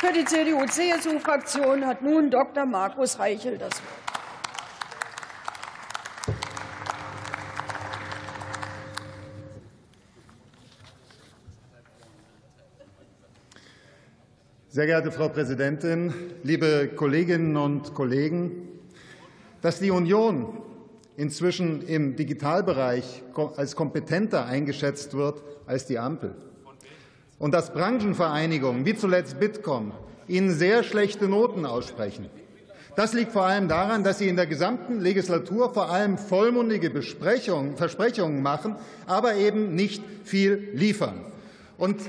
Für die CDU-CSU-Fraktion hat nun Dr. Markus Reichel das Wort. Sehr geehrte Frau Präsidentin, liebe Kolleginnen und Kollegen! Dass die Union inzwischen im Digitalbereich als kompetenter eingeschätzt wird als die Ampel und dass Branchenvereinigungen wie zuletzt Bitkom ihnen sehr schlechte Noten aussprechen, das liegt vor allem daran, dass Sie in der gesamten Legislatur vor allem vollmundige Versprechungen machen, aber eben nicht viel liefern. Und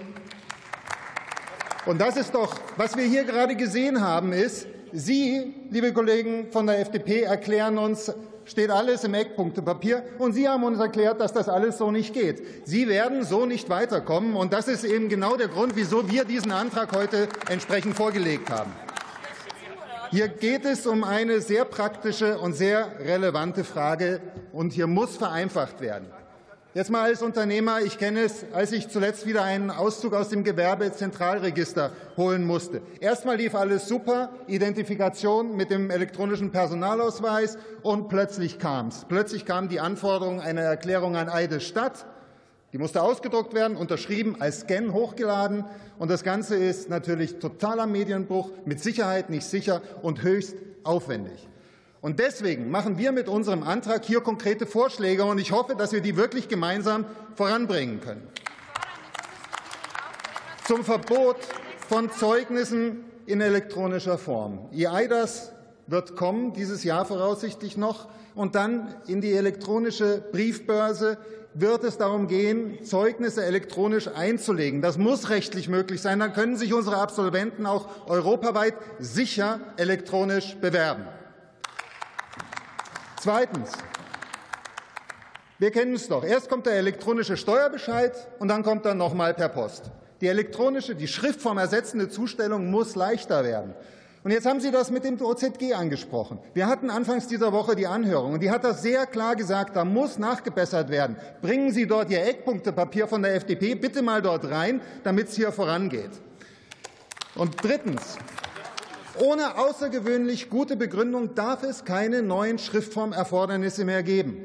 und das ist doch, was wir hier gerade gesehen haben, ist, Sie, liebe Kollegen von der FDP, erklären uns, steht alles im Eckpunktepapier. Und Sie haben uns erklärt, dass das alles so nicht geht. Sie werden so nicht weiterkommen. Und das ist eben genau der Grund, wieso wir diesen Antrag heute entsprechend vorgelegt haben. Hier geht es um eine sehr praktische und sehr relevante Frage, und hier muss vereinfacht werden. Jetzt mal als Unternehmer, ich kenne es, als ich zuletzt wieder einen Auszug aus dem Gewerbezentralregister holen musste. Erstmal lief alles super, Identifikation mit dem elektronischen Personalausweis und plötzlich kam es. Plötzlich kam die Anforderung einer Erklärung an Eide Stadt. Die musste ausgedruckt werden, unterschrieben, als Scan hochgeladen. Und das Ganze ist natürlich totaler Medienbruch, mit Sicherheit nicht sicher und höchst aufwendig. Und deswegen machen wir mit unserem Antrag hier konkrete Vorschläge, und ich hoffe, dass wir die wirklich gemeinsam voranbringen können. Zum Verbot von Zeugnissen in elektronischer Form. EIDAS wird kommen, dieses Jahr voraussichtlich noch, und dann in die elektronische Briefbörse wird es darum gehen, Zeugnisse elektronisch einzulegen. Das muss rechtlich möglich sein. Dann können sich unsere Absolventen auch europaweit sicher elektronisch bewerben. Zweitens. Wir kennen es doch. Erst kommt der elektronische Steuerbescheid und dann kommt er noch mal per Post. Die elektronische, die Schriftform ersetzende Zustellung muss leichter werden. Und jetzt haben Sie das mit dem OZG angesprochen. Wir hatten anfangs dieser Woche die Anhörung, und die hat das sehr klar gesagt, da muss nachgebessert werden. Bringen Sie dort Ihr Eckpunktepapier von der FDP bitte mal dort rein, damit es hier vorangeht. Und drittens. Ohne außergewöhnlich gute Begründung darf es keine neuen Schriftformerfordernisse mehr geben.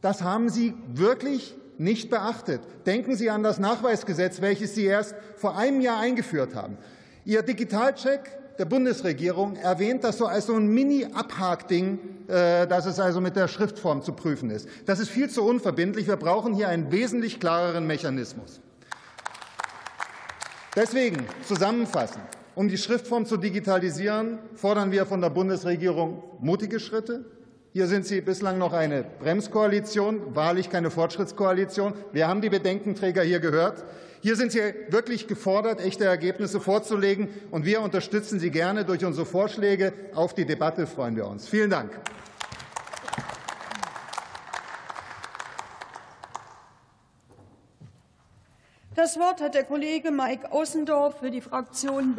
Das haben Sie wirklich nicht beachtet. Denken Sie an das Nachweisgesetz, welches Sie erst vor einem Jahr eingeführt haben. Ihr Digitalcheck der Bundesregierung erwähnt das so als so ein Mini-Abhakding, äh, dass es also mit der Schriftform zu prüfen ist. Das ist viel zu unverbindlich. Wir brauchen hier einen wesentlich klareren Mechanismus. Deswegen zusammenfassend. Um die Schriftform zu digitalisieren, fordern wir von der Bundesregierung mutige Schritte. Hier sind Sie bislang noch eine Bremskoalition, wahrlich keine Fortschrittskoalition. Wir haben die Bedenkenträger hier gehört. Hier sind Sie wirklich gefordert, echte Ergebnisse vorzulegen, und wir unterstützen Sie gerne durch unsere Vorschläge. Auf die Debatte freuen wir uns. Vielen Dank. Das Wort hat der Kollege Mike Außendorf für die Fraktion